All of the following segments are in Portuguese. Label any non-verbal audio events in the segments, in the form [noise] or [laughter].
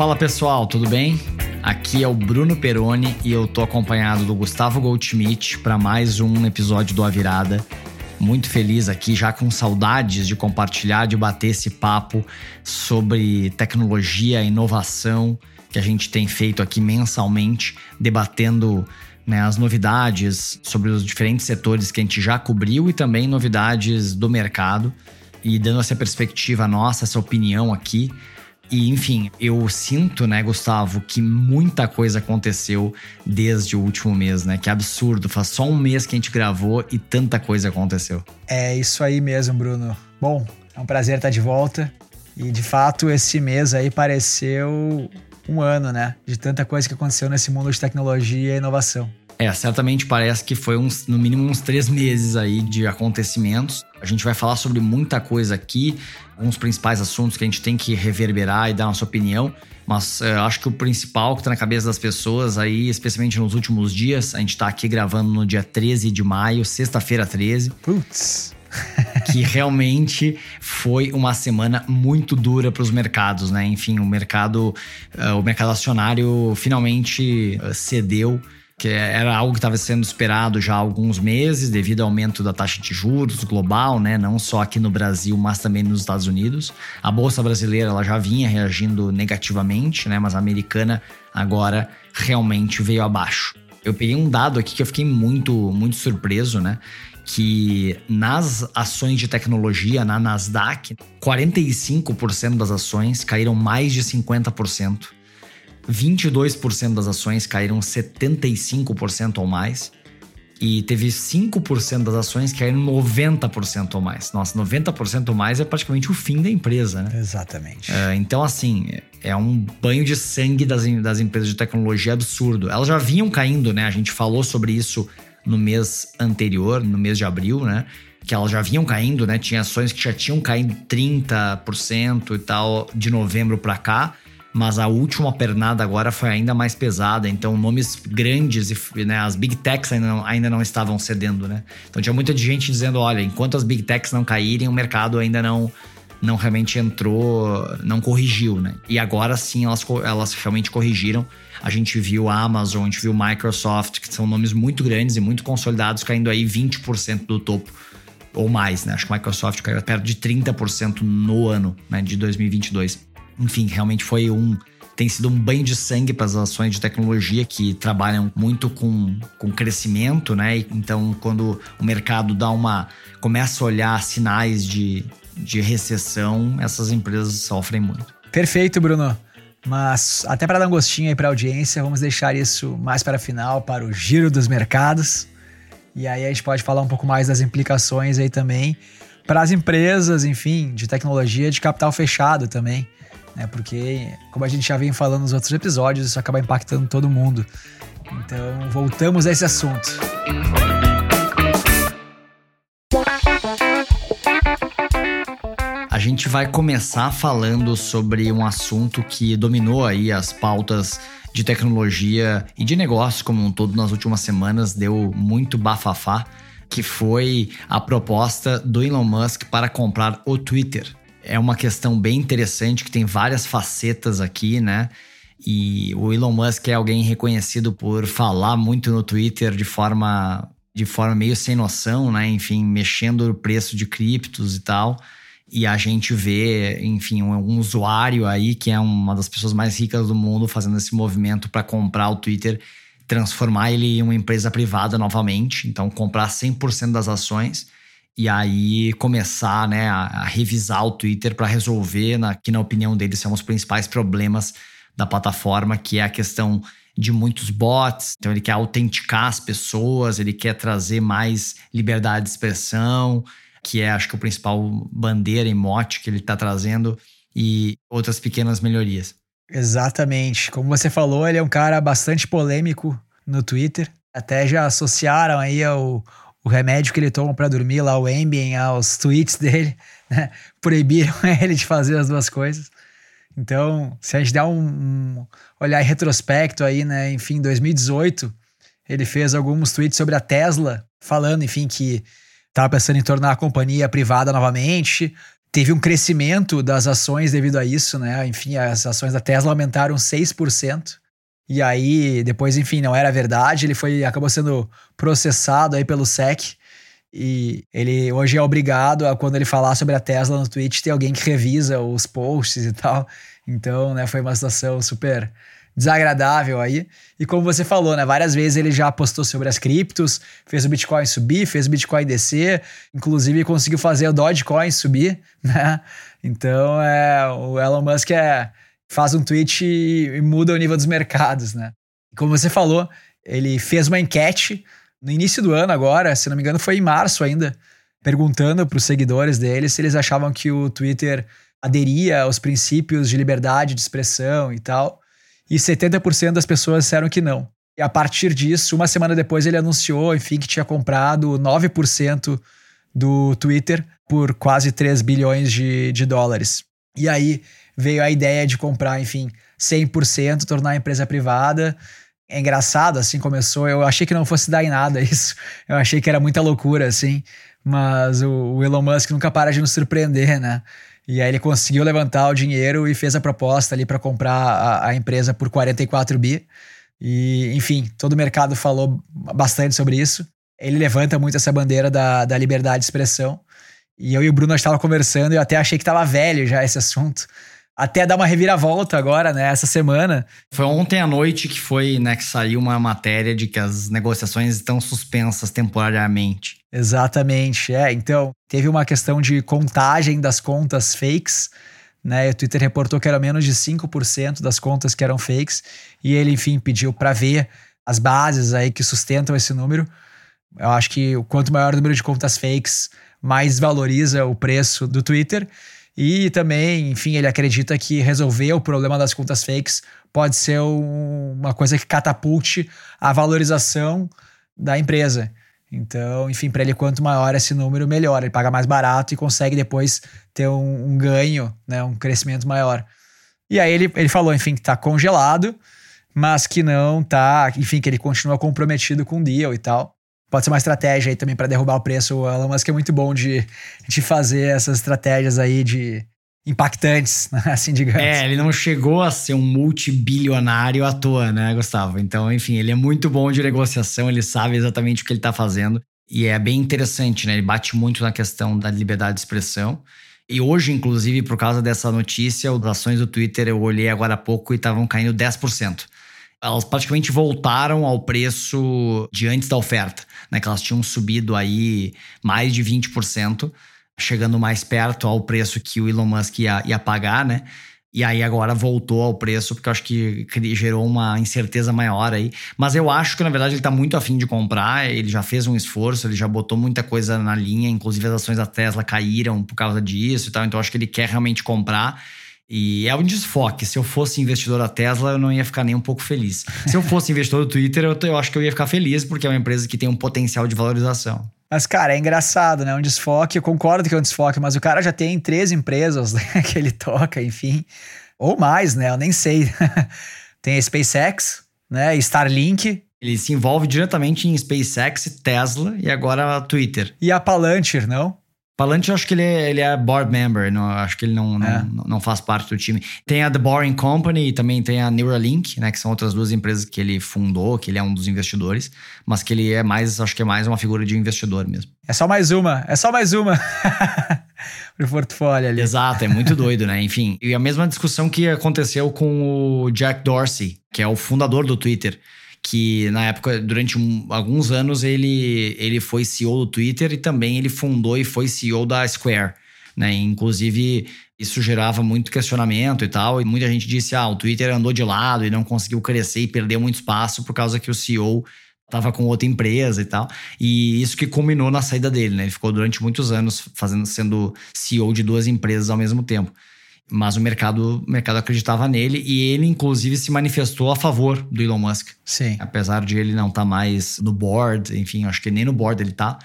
Fala pessoal, tudo bem? Aqui é o Bruno Peroni e eu tô acompanhado do Gustavo Goldschmidt para mais um episódio do A Virada. Muito feliz aqui, já com saudades de compartilhar, de bater esse papo sobre tecnologia, inovação que a gente tem feito aqui mensalmente, debatendo né, as novidades sobre os diferentes setores que a gente já cobriu e também novidades do mercado e dando essa perspectiva nossa, essa opinião aqui e, enfim, eu sinto, né, Gustavo, que muita coisa aconteceu desde o último mês, né? Que absurdo. Faz só um mês que a gente gravou e tanta coisa aconteceu. É isso aí mesmo, Bruno. Bom, é um prazer estar de volta. E, de fato, esse mês aí pareceu um ano, né? De tanta coisa que aconteceu nesse mundo de tecnologia e inovação. É, certamente parece que foi uns, no mínimo uns três meses aí de acontecimentos. A gente vai falar sobre muita coisa aqui, alguns principais assuntos que a gente tem que reverberar e dar nossa opinião. Mas uh, acho que o principal que está na cabeça das pessoas aí, especialmente nos últimos dias, a gente está aqui gravando no dia 13 de maio, sexta-feira 13. Putz! [laughs] que realmente foi uma semana muito dura para os mercados, né? Enfim, o mercado, uh, o mercado acionário finalmente uh, cedeu que era algo que estava sendo esperado já há alguns meses, devido ao aumento da taxa de juros global, né? não só aqui no Brasil, mas também nos Estados Unidos. A bolsa brasileira ela já vinha reagindo negativamente, né? mas a americana agora realmente veio abaixo. Eu peguei um dado aqui que eu fiquei muito, muito surpreso, né? Que nas ações de tecnologia, na Nasdaq, 45% das ações caíram mais de 50%. 22% das ações caíram 75% ou mais. E teve 5% das ações que caíram 90% ou mais. Nossa, 90% ou mais é praticamente o fim da empresa, né? Exatamente. É, então, assim, é um banho de sangue das, das empresas de tecnologia absurdo. Elas já vinham caindo, né? A gente falou sobre isso no mês anterior, no mês de abril, né? Que elas já vinham caindo, né? Tinha ações que já tinham caído 30% e tal de novembro para cá mas a última pernada agora foi ainda mais pesada, então nomes grandes e né, as big techs ainda não, ainda não estavam cedendo, né? Então tinha muita gente dizendo, olha, enquanto as big techs não caírem, o mercado ainda não não realmente entrou, não corrigiu, né? E agora sim elas, elas realmente corrigiram. A gente viu a Amazon, a gente viu Microsoft, que são nomes muito grandes e muito consolidados, caindo aí 20% do topo ou mais, né? Acho que a Microsoft caiu perto de 30% no ano, né, de 2022 enfim, realmente foi um tem sido um banho de sangue para as ações de tecnologia que trabalham muito com, com crescimento, né? Então, quando o mercado dá uma começa a olhar sinais de, de recessão, essas empresas sofrem muito. Perfeito, Bruno. Mas até para dar um gostinho aí para a audiência, vamos deixar isso mais para a final, para o giro dos mercados. E aí a gente pode falar um pouco mais das implicações aí também para as empresas, enfim, de tecnologia de capital fechado também né? Porque, como a gente já vem falando nos outros episódios, isso acaba impactando todo mundo. Então, voltamos a esse assunto. A gente vai começar falando sobre um assunto que dominou aí as pautas de tecnologia e de negócios como um todo nas últimas semanas, deu muito bafafá, que foi a proposta do Elon Musk para comprar o Twitter é uma questão bem interessante que tem várias facetas aqui, né? E o Elon Musk é alguém reconhecido por falar muito no Twitter de forma de forma meio sem noção, né? Enfim, mexendo o preço de criptos e tal. E a gente vê, enfim, um, um usuário aí que é uma das pessoas mais ricas do mundo fazendo esse movimento para comprar o Twitter, transformar ele em uma empresa privada novamente, então comprar 100% das ações e aí começar né, a, a revisar o Twitter para resolver, na, que na opinião deles são os principais problemas da plataforma, que é a questão de muitos bots. Então ele quer autenticar as pessoas, ele quer trazer mais liberdade de expressão, que é acho que o principal bandeira e mote que ele está trazendo, e outras pequenas melhorias. Exatamente. Como você falou, ele é um cara bastante polêmico no Twitter. Até já associaram aí ao, o remédio que ele toma para dormir, lá o Ambien, aos tweets dele, [laughs] né? proibiram [laughs] ele de fazer as duas coisas. Então, se a gente der um, um olhar em retrospecto aí, né, enfim, em 2018, ele fez alguns tweets sobre a Tesla, falando, enfim, que estava pensando em tornar a companhia privada novamente. teve um crescimento das ações devido a isso, né? Enfim, as ações da Tesla aumentaram 6%. E aí, depois, enfim, não era verdade, ele foi acabou sendo processado aí pelo SEC. E ele hoje é obrigado a, quando ele falar sobre a Tesla no Twitch, ter alguém que revisa os posts e tal. Então, né, foi uma situação super desagradável aí. E como você falou, né, várias vezes ele já postou sobre as criptos, fez o Bitcoin subir, fez o Bitcoin descer, inclusive conseguiu fazer o Dogecoin subir, [laughs] né? Então, é, o Elon Musk é, faz um tweet e, e muda o nível dos mercados, né? Como você falou, ele fez uma enquete no início do ano agora, se não me engano foi em março ainda, perguntando para os seguidores dele se eles achavam que o Twitter aderia aos princípios de liberdade de expressão e tal e 70% das pessoas disseram que não. E a partir disso, uma semana depois, ele anunciou, enfim, que tinha comprado 9% do Twitter por quase 3 bilhões de, de dólares. E aí veio a ideia de comprar, enfim, 100%, tornar a empresa privada. É engraçado, assim começou. Eu achei que não fosse dar em nada [laughs] isso. Eu achei que era muita loucura, assim. Mas o, o Elon Musk nunca para de nos surpreender, né? E aí ele conseguiu levantar o dinheiro e fez a proposta ali para comprar a, a, empresa por 44 bi. E, enfim, todo o mercado falou bastante sobre isso. Ele levanta muito essa bandeira da, da liberdade de expressão. E eu e o Bruno estava conversando e eu até achei que estava velho já esse assunto até dar uma reviravolta agora, né, essa semana. Foi ontem à noite que foi, né, que saiu uma matéria de que as negociações estão suspensas temporariamente. Exatamente, é. Então, teve uma questão de contagem das contas fakes, né? O Twitter reportou que era menos de 5% das contas que eram fakes, e ele, enfim, pediu para ver as bases aí que sustentam esse número. Eu acho que quanto maior o número de contas fakes, mais valoriza o preço do Twitter. E também, enfim, ele acredita que resolver o problema das contas fakes pode ser um, uma coisa que catapulte a valorização da empresa. Então, enfim, para ele, quanto maior esse número, melhor. Ele paga mais barato e consegue depois ter um, um ganho, né, um crescimento maior. E aí ele, ele falou, enfim, que está congelado, mas que não tá, enfim, que ele continua comprometido com o deal e tal pode ser uma estratégia aí também para derrubar o preço. O Elon Musk é muito bom de, de fazer essas estratégias aí de impactantes, [laughs] né? assim digamos. É, ele não chegou a ser um multibilionário à toa, né, Gustavo? Então, enfim, ele é muito bom de negociação, ele sabe exatamente o que ele está fazendo. E é bem interessante, né? Ele bate muito na questão da liberdade de expressão. E hoje, inclusive, por causa dessa notícia, as ações do Twitter eu olhei agora há pouco e estavam caindo 10% elas praticamente voltaram ao preço de antes da oferta, né? Que elas tinham subido aí mais de 20%, chegando mais perto ao preço que o Elon Musk ia, ia pagar, né? E aí agora voltou ao preço, porque eu acho que gerou uma incerteza maior aí. Mas eu acho que, na verdade, ele está muito afim de comprar, ele já fez um esforço, ele já botou muita coisa na linha, inclusive as ações da Tesla caíram por causa disso e tal. Então acho que ele quer realmente comprar. E é um desfoque. Se eu fosse investidor da Tesla, eu não ia ficar nem um pouco feliz. Se eu fosse investidor do Twitter, eu, eu acho que eu ia ficar feliz, porque é uma empresa que tem um potencial de valorização. Mas, cara, é engraçado, né? Um desfoque, eu concordo que é um desfoque, mas o cara já tem três empresas [laughs] né, que ele toca, enfim. Ou mais, né? Eu nem sei. [laughs] tem a SpaceX, né? Starlink. Ele se envolve diretamente em SpaceX, Tesla e agora a Twitter. E a Palantir, não? Palante, eu acho que ele é, ele é board member, não, acho que ele não, não, é. não, faz parte do time. Tem a The Boring Company e também tem a Neuralink, né? Que são outras duas empresas que ele fundou, que ele é um dos investidores, mas que ele é mais, acho que é mais uma figura de investidor mesmo. É só mais uma, é só mais uma [laughs] pro portfólio ali. Exato, é muito doido, né? Enfim, e a mesma discussão que aconteceu com o Jack Dorsey, que é o fundador do Twitter que na época, durante um, alguns anos, ele, ele foi CEO do Twitter e também ele fundou e foi CEO da Square. Né? Inclusive, isso gerava muito questionamento e tal, e muita gente disse: ah, o Twitter andou de lado e não conseguiu crescer e perdeu muito espaço por causa que o CEO estava com outra empresa e tal. E isso que culminou na saída dele, né? Ele ficou durante muitos anos fazendo, sendo CEO de duas empresas ao mesmo tempo. Mas o mercado, o mercado acreditava nele e ele, inclusive, se manifestou a favor do Elon Musk. Sim. Apesar de ele não estar tá mais no board, enfim, acho que nem no board ele tá.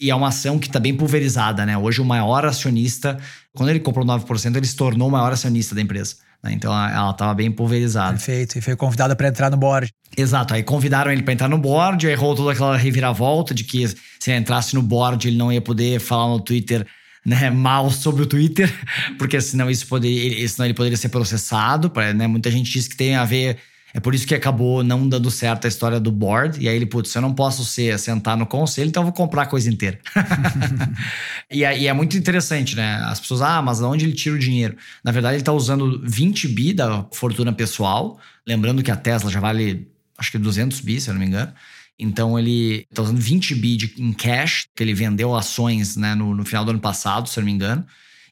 E é uma ação que está bem pulverizada, né? Hoje o maior acionista, quando ele comprou 9%, ele se tornou o maior acionista da empresa. Né? Então ela estava bem pulverizada. Perfeito. E foi convidado para entrar no board. Exato. Aí convidaram ele para entrar no board, aí errou toda aquela reviravolta de que se ele entrasse no board ele não ia poder falar no Twitter né, mal sobre o Twitter, [laughs] porque senão isso poderia, senão ele poderia ser processado. Né? Muita gente diz que tem a ver. É por isso que acabou não dando certo a história do board. E aí ele, putz, eu não posso ser sentar no conselho, então eu vou comprar a coisa inteira. [laughs] e, e, é muito interessante, né? As pessoas, ah, mas de onde ele tira o dinheiro? Na verdade, ele está usando 20 bi da fortuna pessoal. Lembrando que a Tesla já vale, acho que 200 bi, se eu não me engano. Então ele está usando 20 bi de, em cash, que ele vendeu ações né, no, no, final do ano passado, se eu não me engano.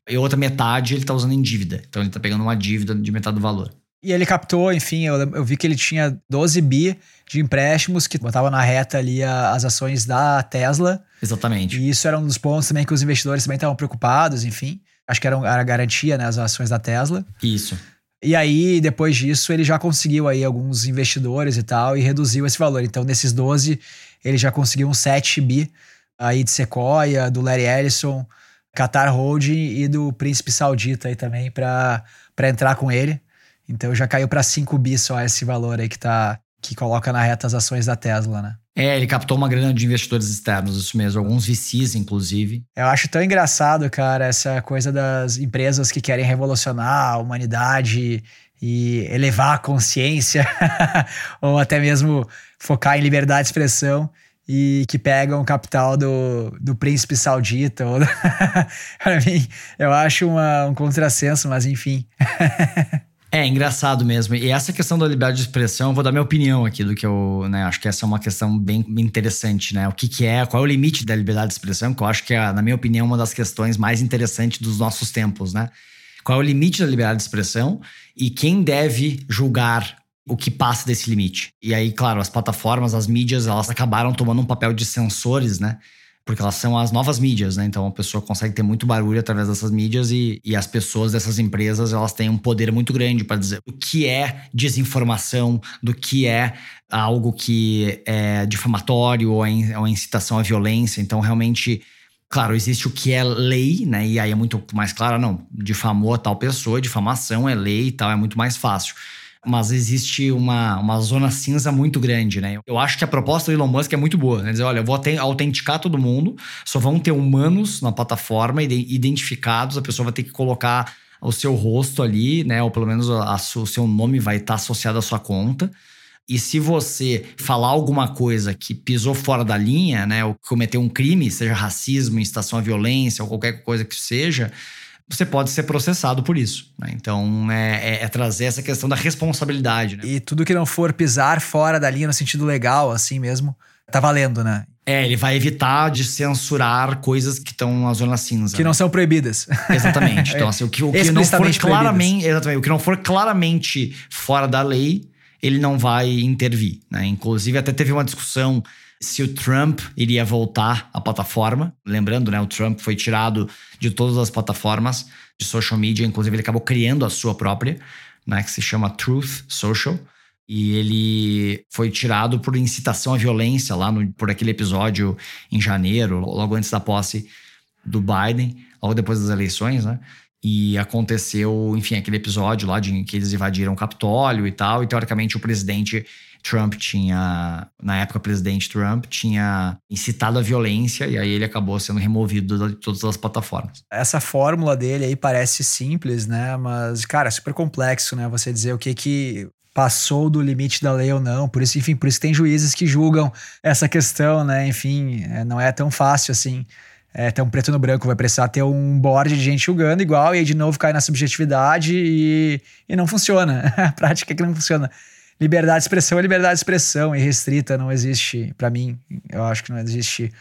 E outra metade ele está usando em dívida. Então ele está pegando uma dívida de metade do valor. E ele captou, enfim, eu, eu, vi que ele tinha 12 bi de empréstimos que botava na reta ali a, as ações da Tesla. Exatamente. E isso era um dos pontos também que os investidores também estavam preocupados, enfim. Acho que era, era a garantia, né, as ações da Tesla. Isso. E aí, depois disso, ele já conseguiu aí alguns investidores e tal, e reduziu esse valor. Então, nesses 12, ele já conseguiu um 7 bi aí de Sequoia, do Larry Ellison, Qatar Holding e do Príncipe Saudita aí também para entrar com ele. Então já caiu para 5 bi só esse valor aí que tá que coloca na reta as ações da Tesla, né? É, ele captou uma grana de investidores externos, isso mesmo, alguns VCs, inclusive. Eu acho tão engraçado, cara, essa coisa das empresas que querem revolucionar a humanidade e elevar a consciência, [laughs] ou até mesmo focar em liberdade de expressão e que pegam o capital do, do príncipe saudita. [laughs] Para mim, eu acho uma, um contrassenso, mas enfim. [laughs] É, engraçado mesmo. E essa questão da liberdade de expressão, eu vou dar minha opinião aqui do que eu, né, acho que essa é uma questão bem interessante, né? O que que é, qual é o limite da liberdade de expressão, que eu acho que é, na minha opinião, uma das questões mais interessantes dos nossos tempos, né? Qual é o limite da liberdade de expressão e quem deve julgar o que passa desse limite. E aí, claro, as plataformas, as mídias, elas acabaram tomando um papel de censores, né? Porque elas são as novas mídias, né? Então a pessoa consegue ter muito barulho através dessas mídias e, e as pessoas dessas empresas elas têm um poder muito grande para dizer o que é desinformação, do que é algo que é difamatório ou é, é incitação à violência. Então realmente Claro, existe o que é lei, né? E aí é muito mais claro, não, difamou a tal pessoa, difamação é lei e tal, é muito mais fácil mas existe uma, uma zona cinza muito grande, né? Eu acho que a proposta do Elon Musk é muito boa, né? Dizer, olha, eu vou autenticar todo mundo, só vão ter humanos na plataforma identificados, a pessoa vai ter que colocar o seu rosto ali, né? Ou pelo menos a, a, o seu nome vai estar associado à sua conta. E se você falar alguma coisa que pisou fora da linha, né? Ou cometeu um crime, seja racismo, incitação à violência ou qualquer coisa que seja, você pode ser processado por isso. Né? Então, é, é, é, trazer essa questão da responsabilidade. Né? E tudo que não for pisar fora da linha no sentido legal, assim mesmo, tá valendo, né? É, ele vai evitar de censurar coisas que estão na zona cinza. Que né? não são proibidas. Exatamente. [laughs] Então, assim, o que, o que não for claramente. Exatamente. O que não for claramente fora da lei, ele não vai intervir. Né? Inclusive, até teve uma discussão se o Trump iria voltar à plataforma. Lembrando, né, o Trump foi tirado de todas as plataformas de social media, inclusive ele acabou criando a sua própria, né, que se chama Truth Social. E ele foi tirado por incitação à violência lá no, por aquele episódio em janeiro, logo antes da posse do Biden, logo depois das eleições, né? E aconteceu, enfim, aquele episódio lá de que eles invadiram o Capitólio e tal, e teoricamente o presidente Trump tinha, na época, presidente Trump tinha incitado a violência e aí ele acabou sendo removido de todas as plataformas. Essa fórmula dele aí parece simples, né? Mas, cara, é super complexo, né? Você dizer o que que passou do limite da lei ou não. Por isso, enfim, por isso tem juízes que julgam essa questão, né? Enfim, é, não é tão fácil assim. É tão preto no branco, vai precisar ter um board de gente julgando igual, e aí de novo cai na subjetividade e, e não funciona. [laughs] A prática é que não funciona liberdade de expressão é liberdade de expressão, irrestrita, não existe, para mim, eu acho que não existe.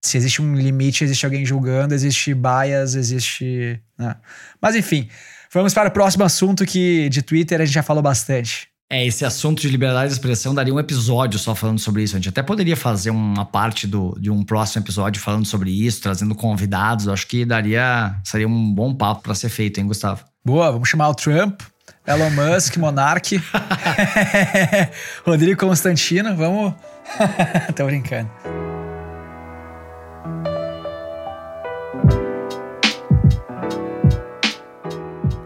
Se existe um limite, existe alguém julgando, existe bias, existe. Né? Mas enfim, vamos para o próximo assunto que de Twitter a gente já falou bastante. É, esse assunto de liberdade de expressão daria um episódio só falando sobre isso. A gente até poderia fazer uma parte do, de um próximo episódio falando sobre isso, trazendo convidados. Acho que daria. Seria um bom papo para ser feito, hein, Gustavo? Boa, vamos chamar o Trump Elon Musk, Monark, [laughs] Rodrigo Constantino, vamos. [laughs] Tô brincando.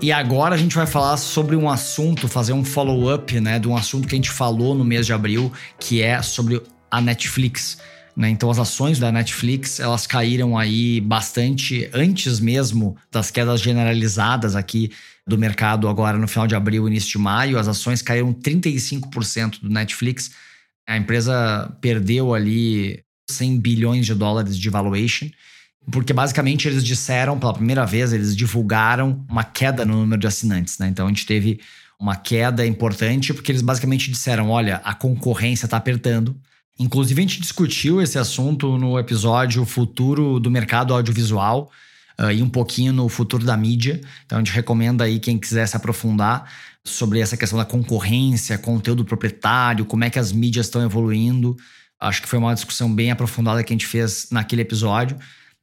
E agora a gente vai falar sobre um assunto, fazer um follow-up, né, de um assunto que a gente falou no mês de abril, que é sobre a Netflix. Né? Então as ações da Netflix elas caíram aí bastante antes mesmo das quedas generalizadas aqui do mercado agora no final de abril, início de maio. As ações caíram 35% do Netflix. A empresa perdeu ali 100 bilhões de dólares de valuation. Porque basicamente eles disseram, pela primeira vez, eles divulgaram uma queda no número de assinantes. Né? Então a gente teve uma queda importante, porque eles basicamente disseram: olha, a concorrência está apertando, Inclusive, a gente discutiu esse assunto no episódio Futuro do Mercado Audiovisual uh, e um pouquinho no futuro da mídia. Então, a gente recomenda aí quem quiser se aprofundar sobre essa questão da concorrência, conteúdo proprietário, como é que as mídias estão evoluindo. Acho que foi uma discussão bem aprofundada que a gente fez naquele episódio.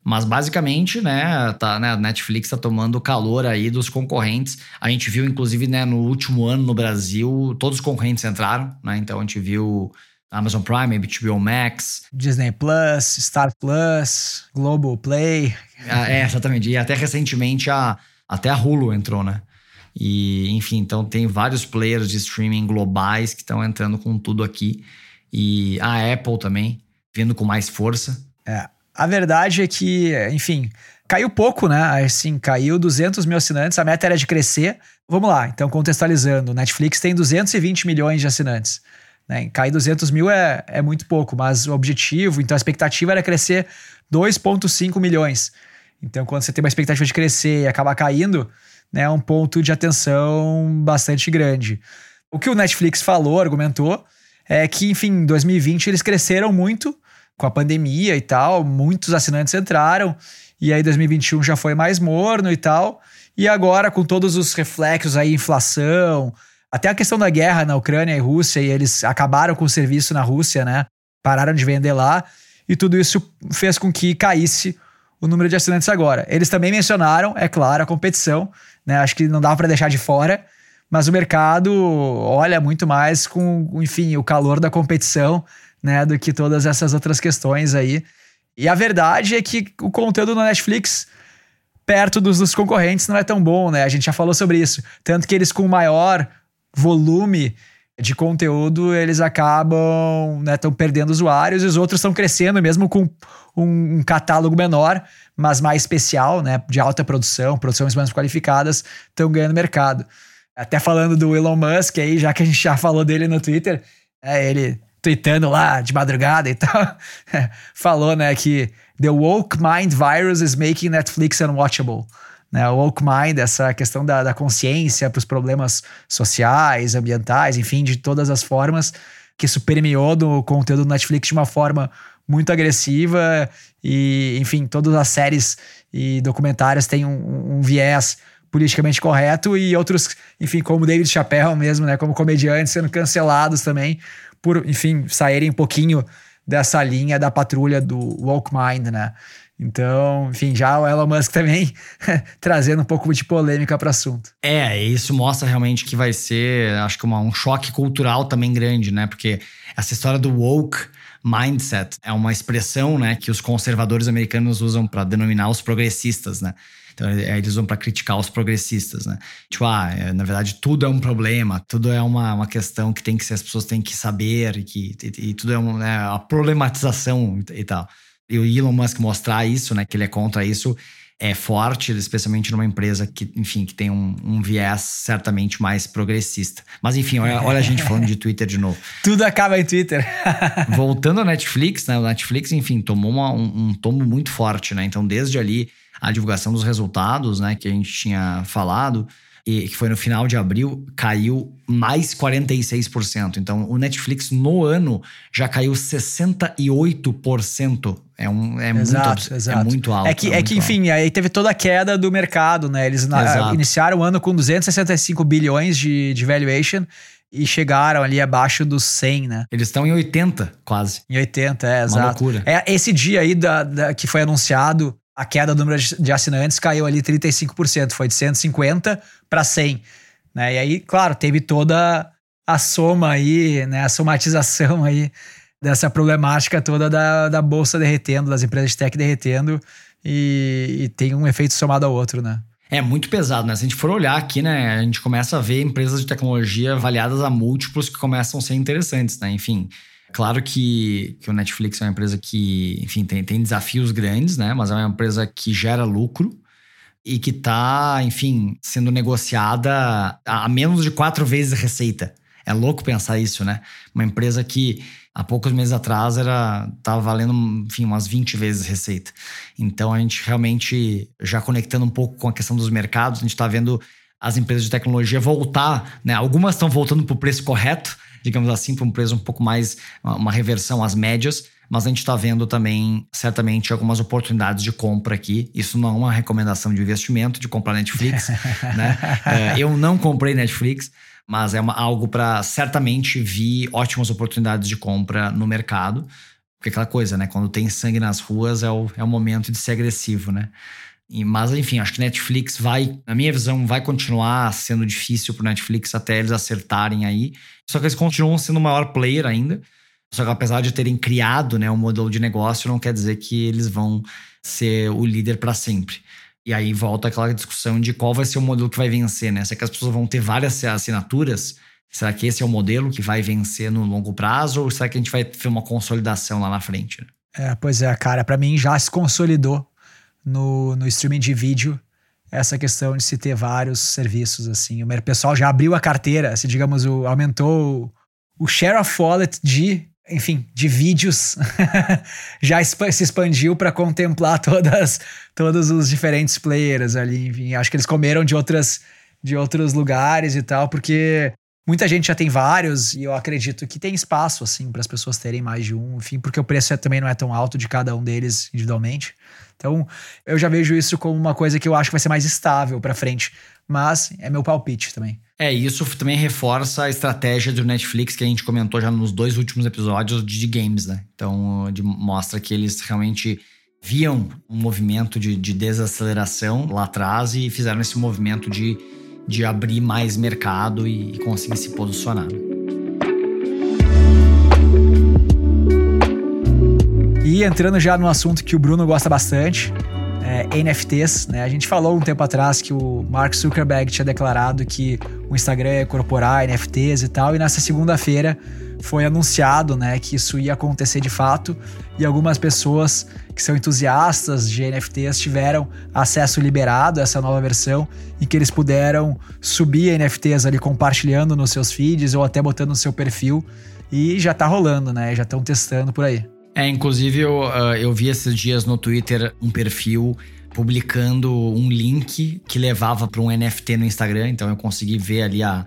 Mas basicamente, né, tá, né, a Netflix está tomando calor aí dos concorrentes. A gente viu, inclusive, né, no último ano no Brasil, todos os concorrentes entraram, né? Então a gente viu Amazon Prime, HBO Max. Disney Plus, Star Plus, Global Play. Ah, é, exatamente. E até recentemente a, até a Hulu entrou, né? E, enfim, então tem vários players de streaming globais que estão entrando com tudo aqui. E a Apple também, vindo com mais força. É. A verdade é que, enfim, caiu pouco, né? Assim, caiu 200 mil assinantes. A meta era de crescer. Vamos lá, então contextualizando. Netflix tem 220 milhões de assinantes. Né? Cair 200 mil é, é muito pouco, mas o objetivo, então a expectativa era crescer 2,5 milhões. Então, quando você tem uma expectativa de crescer e acabar caindo, né, é um ponto de atenção bastante grande. O que o Netflix falou, argumentou, é que, enfim, em 2020 eles cresceram muito com a pandemia e tal, muitos assinantes entraram, e aí 2021 já foi mais morno e tal, e agora com todos os reflexos aí, inflação, até a questão da guerra na Ucrânia e Rússia, e eles acabaram com o serviço na Rússia, né? Pararam de vender lá, e tudo isso fez com que caísse o número de assinantes agora. Eles também mencionaram, é claro, a competição, né? Acho que não dava para deixar de fora, mas o mercado olha muito mais com, enfim, o calor da competição, né, do que todas essas outras questões aí. E a verdade é que o conteúdo na Netflix perto dos, dos concorrentes não é tão bom, né? A gente já falou sobre isso. Tanto que eles com maior volume de conteúdo, eles acabam, né, estão perdendo usuários e os outros estão crescendo mesmo com um, um, catálogo menor, mas mais especial, né, de alta produção, produções mais qualificadas, estão ganhando mercado. Até falando do Elon Musk aí, já que a gente já falou dele no Twitter, é, ele tweetando lá de madrugada e [laughs] tal, falou, né, que the woke mind virus is making Netflix unwatchable né, o woke mind, essa questão da, da consciência para os problemas sociais, ambientais, enfim, de todas as formas, que isso permeou do conteúdo do Netflix de uma forma muito agressiva e, enfim, todas as séries e documentários têm um, um viés politicamente correto e outros, enfim, como David Chappelle mesmo, né, como comediantes sendo cancelados também por, enfim, saírem um pouquinho dessa linha da patrulha do woke mind, né? Então, enfim, já o Elon Musk também [laughs] trazendo um pouco de polêmica para o assunto. É, isso mostra realmente que vai ser, acho que uma, um choque cultural também grande, né? Porque essa história do woke mindset é uma expressão, né, que os conservadores americanos usam para denominar os progressistas, né? Então, é, eles vão para criticar os progressistas, né? Tipo, ah, é, na verdade, tudo é um problema, tudo é uma, uma questão que tem que ser, as pessoas têm que saber e que e, e tudo é uma né, a problematização e, e tal e o Elon Musk mostrar isso, né, que ele é contra isso, é forte, especialmente numa empresa que, enfim, que tem um, um viés certamente mais progressista. Mas enfim, olha, olha a gente falando de Twitter de novo. [laughs] Tudo acaba em Twitter. [laughs] Voltando ao Netflix, né? O Netflix, enfim, tomou uma, um, um tombo muito forte, né? Então, desde ali, a divulgação dos resultados, né, que a gente tinha falado, e que foi no final de abril, caiu mais 46%. Então, o Netflix no ano já caiu 68%. É, um, é, exato, muito, exato. é muito alto. É que, é, é que enfim, aí teve toda a queda do mercado, né? Eles na, iniciaram o ano com 265 bilhões de, de valuation e chegaram ali abaixo dos 100, né? Eles estão em 80, quase. Em 80, é, exato. Uma loucura. É, esse dia aí da, da, que foi anunciado a queda do número de assinantes caiu ali 35%, foi de 150 para 100. Né? E aí, claro, teve toda a soma aí, né, a somatização aí dessa problemática toda da, da bolsa derretendo, das empresas de tech derretendo, e, e tem um efeito somado ao outro, né? É muito pesado, né? Se a gente for olhar aqui, né, a gente começa a ver empresas de tecnologia avaliadas a múltiplos que começam a ser interessantes, né? Enfim, Claro que, que o Netflix é uma empresa que, enfim, tem, tem desafios grandes, né? Mas é uma empresa que gera lucro e que está, enfim, sendo negociada a menos de quatro vezes a receita. É louco pensar isso, né? Uma empresa que há poucos meses atrás era estava valendo, enfim, umas 20 vezes receita. Então a gente realmente já conectando um pouco com a questão dos mercados, a gente está vendo as empresas de tecnologia voltar, né? Algumas estão voltando para o preço correto, digamos assim, para um preço um pouco mais, uma reversão às médias, mas a gente está vendo também, certamente, algumas oportunidades de compra aqui. Isso não é uma recomendação de investimento, de comprar Netflix, [laughs] né? É, eu não comprei Netflix, mas é uma, algo para certamente vir ótimas oportunidades de compra no mercado. Porque aquela coisa, né? Quando tem sangue nas ruas é o, é o momento de ser agressivo, né? E, mas, enfim, acho que Netflix vai, na minha visão, vai continuar sendo difícil para Netflix até eles acertarem aí. Só que eles continuam sendo o maior player ainda. Só que apesar de terem criado né, um modelo de negócio, não quer dizer que eles vão ser o líder para sempre. E aí volta aquela discussão de qual vai ser o modelo que vai vencer, né? Será que as pessoas vão ter várias assinaturas? Será que esse é o modelo que vai vencer no longo prazo? Ou será que a gente vai ter uma consolidação lá na frente? Né? É, pois é, cara, para mim já se consolidou no, no streaming de vídeo essa questão de se ter vários serviços assim. O pessoal já abriu a carteira, se digamos, o, aumentou o, o share of wallet de, enfim, de vídeos [laughs] já se expandiu para contemplar todas todos os diferentes players ali, enfim, acho que eles comeram de outras de outros lugares e tal, porque Muita gente já tem vários e eu acredito que tem espaço assim para as pessoas terem mais de um, enfim, porque o preço é, também não é tão alto de cada um deles individualmente. Então, eu já vejo isso como uma coisa que eu acho que vai ser mais estável para frente, mas é meu palpite também. É, isso também reforça a estratégia do Netflix que a gente comentou já nos dois últimos episódios de games, né? Então, de, mostra que eles realmente viam um movimento de, de desaceleração lá atrás e fizeram esse movimento de de abrir mais mercado e, conseguir se posicionar. E entrando já no assunto que o Bruno gosta bastante, é, NFTs, né? A gente falou um tempo atrás que o Mark Zuckerberg tinha declarado que o Instagram ia incorporar NFTs e tal, e nessa segunda-feira foi anunciado, né, que isso ia acontecer de fato, e algumas pessoas que são entusiastas de NFTs tiveram acesso liberado a essa nova versão e que eles puderam subir NFTs ali compartilhando nos seus feeds ou até botando no seu perfil e já tá rolando, né? Já estão testando por aí. É, inclusive eu, uh, eu vi esses dias no Twitter um perfil publicando um link que levava para um NFT no Instagram, então eu consegui ver ali a,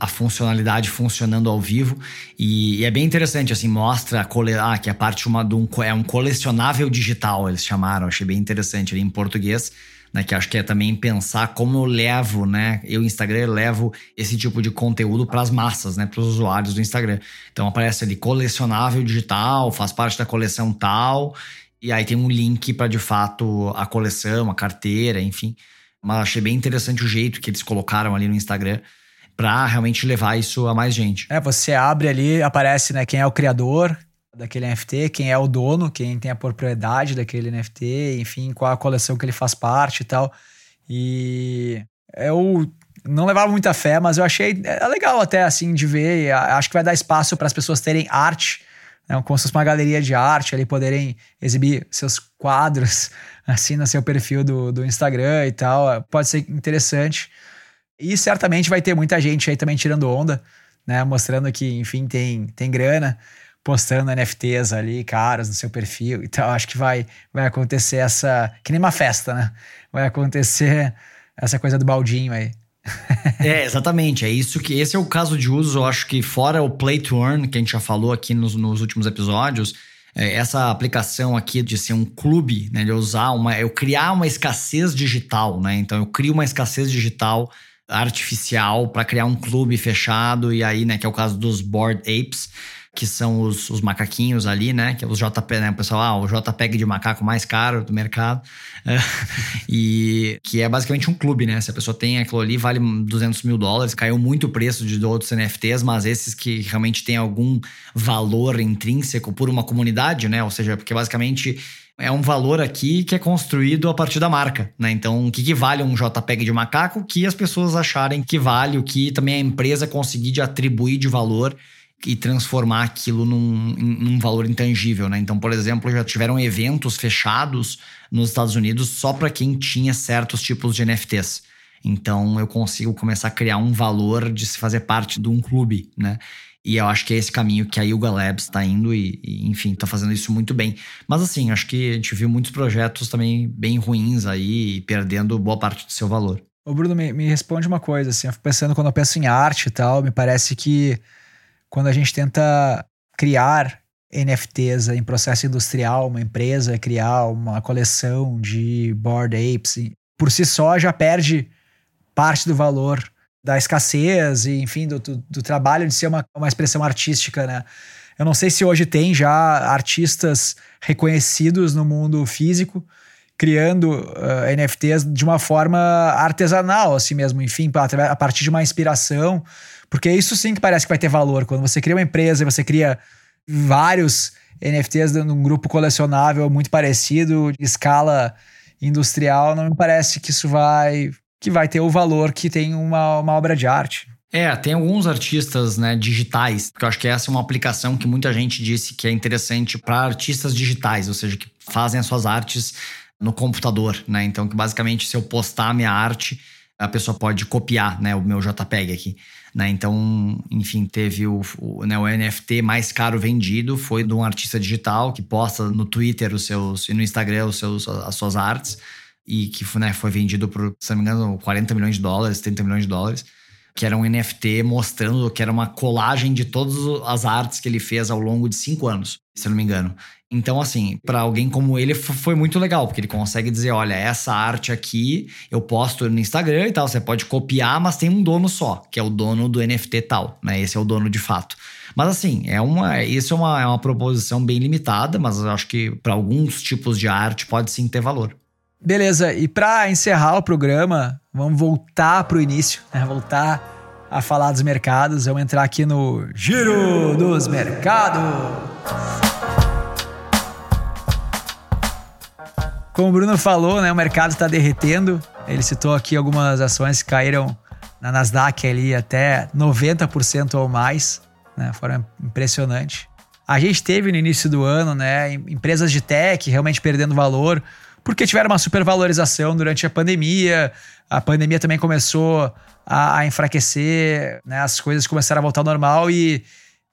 a funcionalidade funcionando ao vivo. E, e, é bem interessante, assim, mostra a cole, ah, que é parte uma, de um, é um colecionável digital, eles chamaram, achei bem interessante ali em português. Né, que acho que é também pensar como eu levo, né? Eu, Instagram, levo esse tipo de conteúdo para as massas, né? Para os usuários do Instagram. Então aparece ali colecionável digital, faz parte da coleção tal, e aí tem um link para de fato a coleção, a carteira, enfim. Mas achei bem interessante o jeito que eles colocaram ali no Instagram para realmente levar isso a mais gente. É, você abre ali, aparece né, quem é o criador daquele NFT, quem é o dono, quem tem a propriedade daquele NFT, enfim, qual a coleção que ele faz parte e tal. E eu não levava muita fé, mas eu achei é legal até assim de ver. Acho que vai dar espaço para as pessoas terem arte, né, como se fosse uma galeria de arte, ali poderem exibir seus quadros [laughs] assim no seu perfil do, do Instagram e tal. Pode ser interessante. E certamente vai ter muita gente aí também tirando onda, né? Mostrando que, enfim, tem, tem grana, postando NFTs ali, caras, no seu perfil. Então, acho que vai, vai acontecer essa. Que nem uma festa, né? Vai acontecer essa coisa do baldinho aí. [laughs] é, exatamente. É isso que. Esse é o caso de uso, eu acho que fora o Play to Earn, que a gente já falou aqui nos, nos últimos episódios. É, essa aplicação aqui de ser um clube, né? De usar uma. Eu criar uma escassez digital, né? Então eu crio uma escassez digital artificial para criar um clube fechado, e aí, né, que é o caso dos Board Apes, que são os, os macaquinhos ali, né? Que é os JP, né? O pessoal, ah, o JPEG de macaco mais caro do mercado. [laughs] E que é basicamente um clube, né? Se a pessoa tem aquilo ali, vale 200 mil dólares. Caiu muito o preço de outros NFTs, mas esses que realmente têm algum valor intrínseco por uma comunidade, né? Ou seja, porque basicamente é um valor aqui que é construído a partir da marca, né? Então, o que, que vale um JPEG de macaco? Que as pessoas acharem que vale, o que também a empresa conseguir de atribuir de valor e transformar aquilo num, num valor intangível, né? Então, por exemplo, já tiveram eventos fechados nos Estados Unidos só para quem tinha certos tipos de NFTs. Então, eu consigo começar a criar um valor de se fazer parte de um clube, né? E eu acho que é esse caminho que a Yuga Labs está indo e, e, enfim, está fazendo isso muito bem. Mas assim, acho que a gente viu muitos projetos também bem ruins aí, perdendo boa parte do seu valor. Ô Bruno, me, me responde uma coisa, assim, eu fico pensando quando eu penso em arte e tal, me parece que quando a gente tenta criar NFTs em processo industrial, uma empresa criar uma coleção de Bored Apes, por si só já perde parte do valor da escassez e, enfim, do, do, do, trabalho de ser uma, uma expressão artística, né? Eu não sei se hoje tem já artistas reconhecidos no mundo físico criando uh, eh, NFTs de uma forma artesanal, assim mesmo, enfim, a partir de uma inspiração, porque isso sim que parece que vai ter valor. Quando você cria uma empresa e você cria vários NFTs num grupo colecionável muito parecido, de escala industrial, não me parece que isso vai que vai ter o valor que tem uma, uma obra de arte. É, tem alguns artistas né, digitais, que eu acho que essa é uma aplicação que muita gente disse que é interessante para artistas digitais, ou seja, que fazem as suas artes no computador, né? Então, que basicamente, se eu postar a minha arte, a pessoa pode copiar, né, o meu JPEG aqui, né? Então, enfim, teve o, o, né, o NFT mais caro vendido foi de um artista digital que posta no Twitter os seus e no Instagram os seus, as suas artes e que né, foi vendido por, se não me engano, 40 milhões de dólares, 30 milhões de dólares, que era um NFT mostrando que era uma colagem de todas as artes que ele fez ao longo de cinco anos, se não me engano. Então, assim, para alguém como ele foi muito legal, porque ele consegue dizer: olha, essa arte aqui eu posto no Instagram e tal, você pode copiar, mas tem um dono só, que é o dono do NFT tal, né? Esse é o dono de fato. Mas assim, é uma, isso é uma, é uma proposição bem limitada, mas eu acho que para alguns tipos de arte pode sim ter valor. Beleza, e para encerrar o programa, vamos voltar para o início, né? voltar a falar dos mercados. Vamos entrar aqui no Giro dos Mercados. Como o Bruno falou, né, o mercado está derretendo. Ele citou aqui algumas ações que caíram na Nasdaq ali até 90% ou mais, né? Foram impressionante. A gente teve no início do ano, né, empresas de tech realmente perdendo valor porque tiveram uma supervalorização durante a pandemia. A pandemia também começou a, a enfraquecer, né? as coisas começaram a voltar ao normal e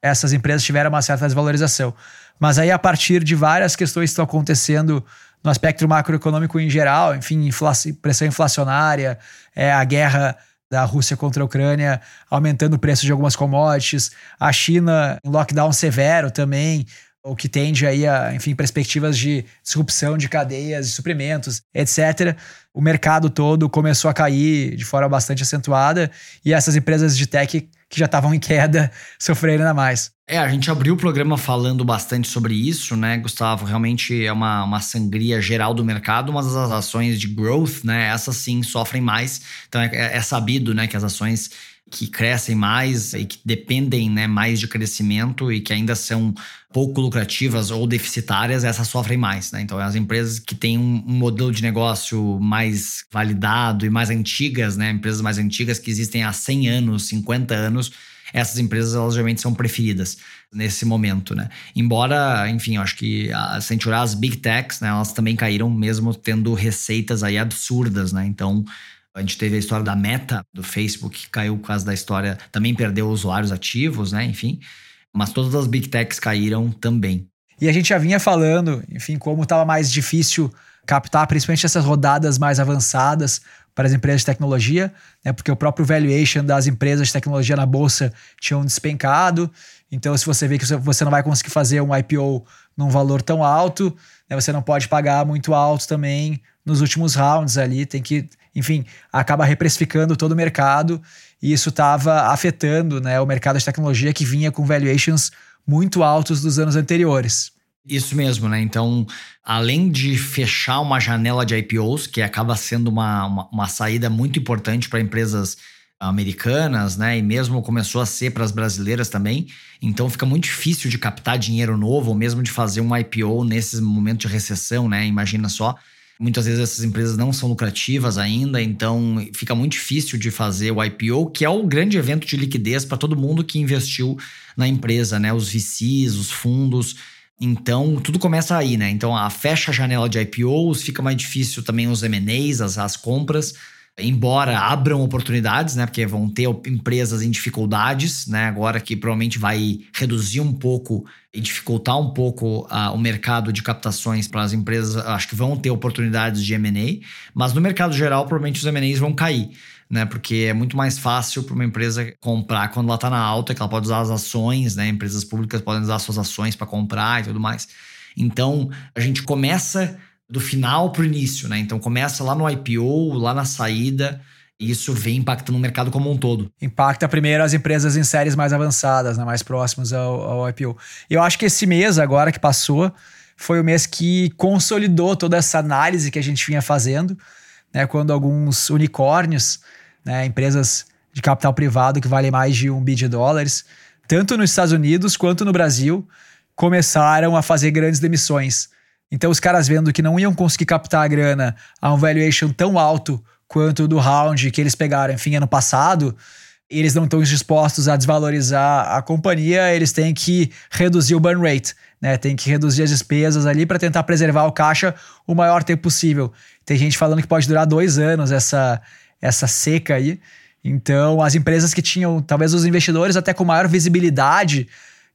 essas empresas tiveram uma certa desvalorização. Mas aí, a partir de várias questões que estão acontecendo no aspecto macroeconômico em geral, enfim, pressão inflacionária, é, a guerra da Rússia contra a Ucrânia aumentando o preço de algumas commodities, a China em lockdown severo também, o que tende aí a, enfim, perspectivas de disrupção de cadeias de suprimentos, etc. O mercado todo começou a cair de forma bastante acentuada e essas empresas de tech que já estavam em queda [laughs] sofreram ainda mais. É, a gente abriu o programa falando bastante sobre isso, né, Gustavo? Realmente é uma, uma sangria geral do mercado, mas as ações de growth, né, essas sim sofrem mais. Então é, é sabido, né, que as ações que crescem mais e que dependem né, mais de crescimento e que ainda são pouco lucrativas ou deficitárias, essas sofrem mais. Né? Então, as empresas que têm um, um, modelo de negócio mais validado e mais antigas, né, empresas mais antigas que existem há 100 anos, 50 anos, essas empresas elas geralmente são preferidas nesse momento, né? Embora, enfim, eu acho que se a gente olhar as big techs, né, elas também caíram mesmo tendo receitas aí absurdas, né? Então, a gente teve a história da Meta, do Facebook, que caiu por causa da história, também perdeu usuários ativos, né? Enfim. Mas todas as big techs caíram também. E a gente já vinha falando, enfim, como estava mais difícil captar, principalmente essas rodadas mais avançadas para as empresas de tecnologia, né? Porque o próprio valuation das empresas de tecnologia na bolsa tinham despencado. Então, se você vê que você não vai conseguir fazer um IPO num valor tão alto, né? você não pode pagar muito alto também nos últimos rounds ali, tem que enfim, acaba reprecificando todo o mercado e isso estava afetando né, o mercado de tecnologia que vinha com valuations muito altos dos anos anteriores. Isso mesmo, né? Então, além de fechar uma janela de IPOs, que acaba sendo uma, uma, uma saída muito importante para empresas americanas, né? E mesmo começou a ser para as brasileiras também. Então fica muito difícil de captar dinheiro novo, ou mesmo de fazer um IPO nesses momentos de recessão, né? Imagina só Muitas vezes essas empresas não são lucrativas ainda, então fica muito difícil de fazer o IPO, que é o grande evento de liquidez para todo mundo que investiu na empresa, né? Os VCs, os fundos. Então, tudo começa aí, né? Então, a fecha a janela de IPOs, fica mais difícil também os M&As, as, as compras embora abram oportunidades, né? Porque vão ter empresas em dificuldades, né? Agora que provavelmente vai reduzir um pouco e dificultar um pouco uh, o mercado de captações para as empresas, acho que vão ter oportunidades de M&A, mas no mercado geral provavelmente os M&As vão cair. Né, porque é muito mais fácil para uma empresa comprar quando ela está na alta, que ela pode usar as ações, né? Empresas públicas podem usar suas ações para comprar e tudo mais. Então, a gente começa do final para o início, né? Então começa lá no IPO, lá na saída, e isso vem impactando o mercado como um todo. Impacta primeiro as empresas em séries mais avançadas, né? mais próximas ao, ao IPO. Eu acho que esse mês agora que passou foi o mês que consolidou toda essa análise que a gente vinha fazendo, né? Quando alguns unicórnios, né? empresas de capital privado que valem mais de um bi de dólares, tanto nos Estados Unidos quanto no Brasil, começaram a fazer grandes demissões. Então, os caras vendo que não iam conseguir captar a grana a um valuation tão alto quanto do round que eles pegaram, enfim, ano passado, eles não estão dispostos a desvalorizar a companhia, eles têm que reduzir o burn rate, né? Tem que reduzir as despesas ali para tentar preservar o caixa o maior tempo possível. Tem gente falando que pode durar dois anos essa, essa seca aí. Então, as empresas que tinham, talvez os investidores até com maior visibilidade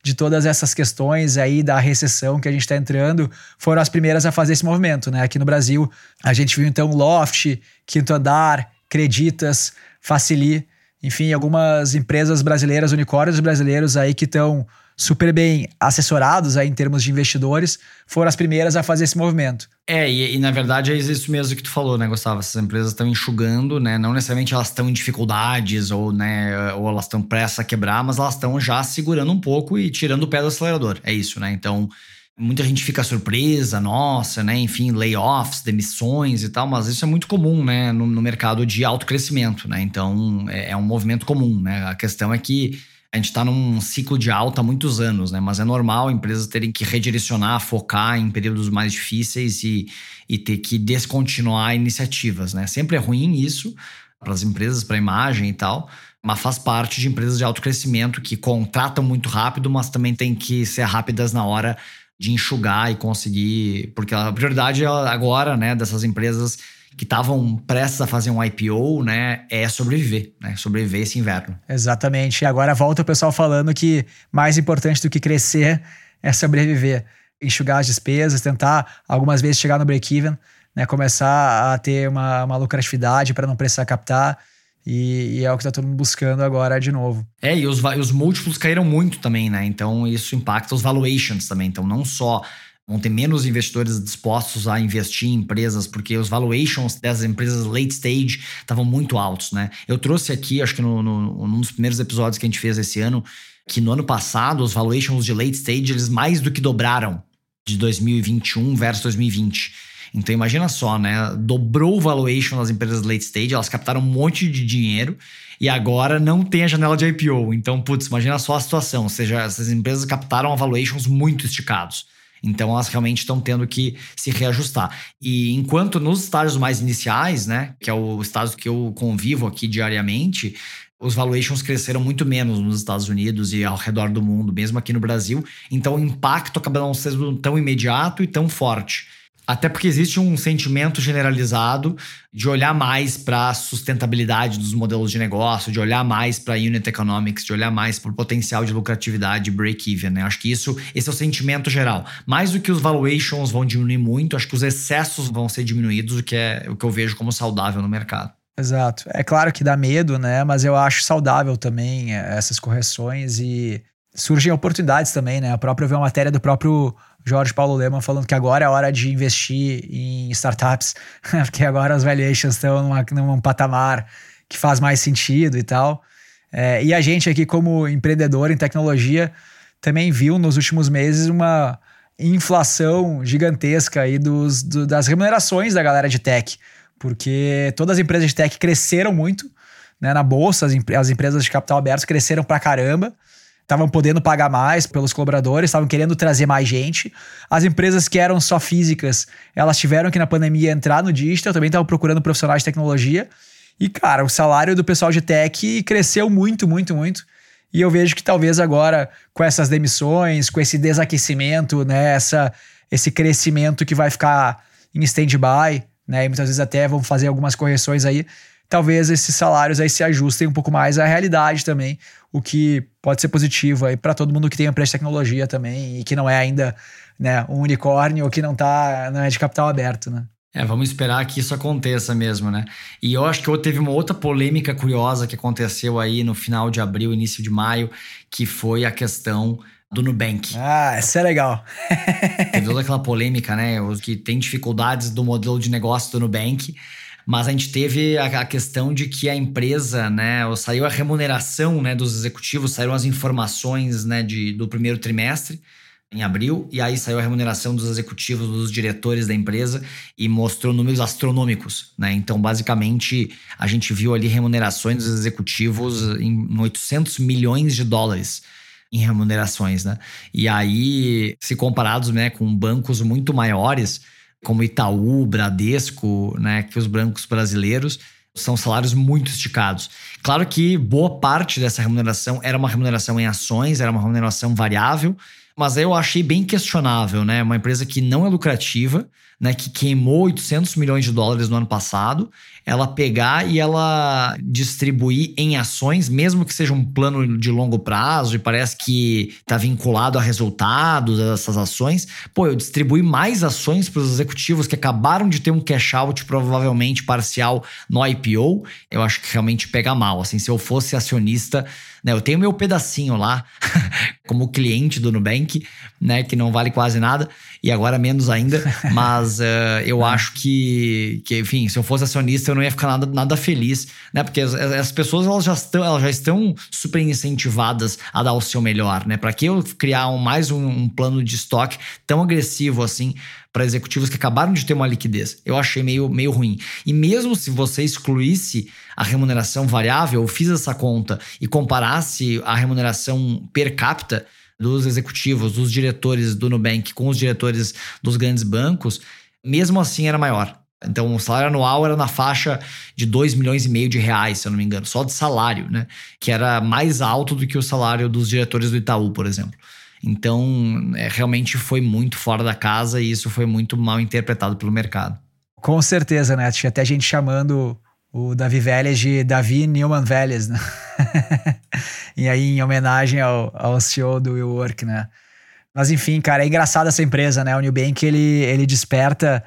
de todas essas questões aí da recessão que a gente está entrando, foram as primeiras a fazer esse movimento, né? Aqui no Brasil, a gente viu então Loft, Quinto Andar, Creditas, Facili, enfim, algumas empresas brasileiras, unicórnios brasileiros aí que estão super bem assessorados aí em termos de investidores, foram as primeiras a fazer esse movimento. É, e, e, na verdade é isso mesmo que tu falou, né, Gustavo? Essas empresas estão enxugando, né? Não necessariamente elas estão em dificuldades ou, né, ou elas estão prestes a quebrar, mas elas estão já segurando um pouco e tirando o pé do acelerador. É isso, né? Então, muita gente fica surpresa, nossa, né? Enfim, layoffs, demissões e tal, mas isso é muito comum, né, no, no mercado de alto crescimento, né? Então, é, é um movimento comum, né? A questão é que a gente está num ciclo de alta há muitos anos, né? Mas é normal empresas terem que redirecionar, focar em períodos mais difíceis e, e ter que descontinuar iniciativas, né? Sempre é ruim isso para as empresas, para a imagem e tal, mas faz parte de empresas de alto crescimento que contratam muito rápido, mas também tem que ser rápidas na hora de enxugar e conseguir, porque a prioridade agora, né, dessas empresas que estavam prestes a fazer um IPO, né, é sobreviver, né, sobreviver esse inverno. Exatamente. E agora volta o pessoal falando que mais importante do que crescer é sobreviver, enxugar as despesas, tentar algumas vezes chegar no break-even, né, começar a ter uma, uma lucratividade para não precisar captar. E, e, é o que está todo mundo buscando agora de novo. É, e os, os múltiplos caíram muito também, né? Então isso impacta os valuations também. Então não só vão ter menos investidores dispostos a investir em empresas, porque os valuations dessas empresas late stage estavam muito altos, né? Eu trouxe aqui, acho que no, no, num dos primeiros episódios que a gente fez esse ano, que no ano passado os valuations de late stage eles mais do que dobraram de 2021 versus 2020. Então imagina só, né? Dobrou o valuation das empresas late stage, elas captaram um monte de dinheiro e agora não tem a janela de IPO. Então, putz, imagina só a situação. Ou seja, essas empresas captaram valuations muito esticados. Então elas realmente estão tendo que se reajustar. E enquanto nos estágios mais iniciais, né, que é o estágio que eu convivo aqui diariamente, os valuations cresceram muito menos nos Estados Unidos e ao redor do mundo, mesmo aqui no Brasil. Então o impacto acaba não sendo tão imediato e tão forte. Até porque existe um sentimento generalizado de olhar mais para a sustentabilidade dos modelos de negócio, de olhar mais para unit economics, de olhar mais para o potencial de lucratividade, break-even. Né? Acho que isso, esse é o sentimento geral. Mais do que os valuations vão diminuir muito, acho que os excessos vão ser diminuídos, o que é o que eu vejo como saudável no mercado. Exato. É claro que dá medo, né? Mas eu acho saudável também é, essas correções e surgem oportunidades também, né? A própria eu vi uma matéria do próprio Jorge Paulo Leman falando que agora é hora de investir em startups, [laughs] porque agora as valuations estão numa, num patamar que faz mais sentido e tal. É, e a gente aqui, como empreendedor em tecnologia, também viu nos últimos meses uma inflação gigantesca aí dos, do, das remunerações da galera de tech, porque todas as empresas de tech cresceram muito né, na bolsa, as, as empresas de capital aberto cresceram pra caramba estavam podendo pagar mais pelos colaboradores, estavam querendo trazer mais gente. As empresas que eram só físicas, elas tiveram que na pandemia entrar no digital, também estavam procurando profissionais de tecnologia. E, cara, o salário do pessoal de tech cresceu muito, muito, muito. E eu vejo que talvez agora, com essas demissões, com esse desaquecimento, né, essa, esse crescimento que vai ficar em stand-by, né, e muitas vezes até vão fazer algumas correções aí, talvez esses salários aí se ajustem um pouco mais à realidade também, o que pode ser positivo aí para todo mundo que tem empresa de tecnologia também e que não é ainda né, um unicórnio ou que não tá não é de capital aberto, né? É, vamos esperar que isso aconteça mesmo, né? E eu acho que teve uma outra polêmica curiosa que aconteceu aí no final de abril, início de maio, que foi a questão do Nubank. Ah, essa é legal. teve toda aquela polêmica, né? Os que tem dificuldades do modelo de negócio do Nubank. Mas a gente teve a, questão de que a empresa, né, saiu a remuneração né, dos executivos, saíram as informações né, de, do primeiro trimestre, em abril, e aí saiu a remuneração dos executivos, dos diretores da empresa, e mostrou números astronômicos. Né? Então, basicamente, a gente viu ali remunerações dos executivos em 800 milhões de dólares em remunerações. Né? E aí, se comparados né, com bancos muito maiores, como Itaú, Bradesco, né, que os brancos brasileiros são salários muito esticados. Claro que boa parte dessa remuneração era uma remuneração em ações, era uma remuneração variável, mas eu achei bem questionável, né? Uma empresa que não é lucrativa, né, que queimou 800 milhões de dólares no ano passado, ela pegar e ela distribuir em ações, mesmo que seja um plano de longo prazo e parece que está vinculado a resultados dessas ações, pô, eu distribuí mais ações para os executivos que acabaram de ter um cash out provavelmente parcial no IPO, eu acho que realmente pega mal. Assim, se eu fosse acionista, né, eu tenho meu pedacinho lá [laughs] como cliente do Nubank, né, que não vale quase nada e agora menos ainda, mas uh, eu [laughs] acho que, que, enfim, se eu fosse acionista eu não ia ficar nada, nada feliz, né? Porque as, as pessoas elas já estão, elas já estão super incentivadas a dar o seu melhor, né? Para que eu criar um, mais um, um plano de estoque tão agressivo assim para executivos que acabaram de ter uma liquidez? Eu achei meio, meio ruim. E mesmo se você excluísse a remuneração variável, eu fiz essa conta e comparasse a remuneração per capita dos executivos, dos diretores do Nubank com os diretores dos grandes bancos, mesmo assim era maior. Então, o salário anual era na faixa de 2 milhões e meio de reais, se eu não me engano, só de salário, né? Que era mais alto do que o salário dos diretores do Itaú, por exemplo. Então, é, realmente foi muito fora da casa e isso foi muito mal interpretado pelo mercado. Com certeza, né? Tinha até gente chamando o Davi Vélez de Davi Newman Vélez, né? [laughs] e aí, em homenagem ao, ao CEO do WeWork, né? Mas enfim, cara, é engraçado essa empresa, né? O Nubank, ele, ele desperta,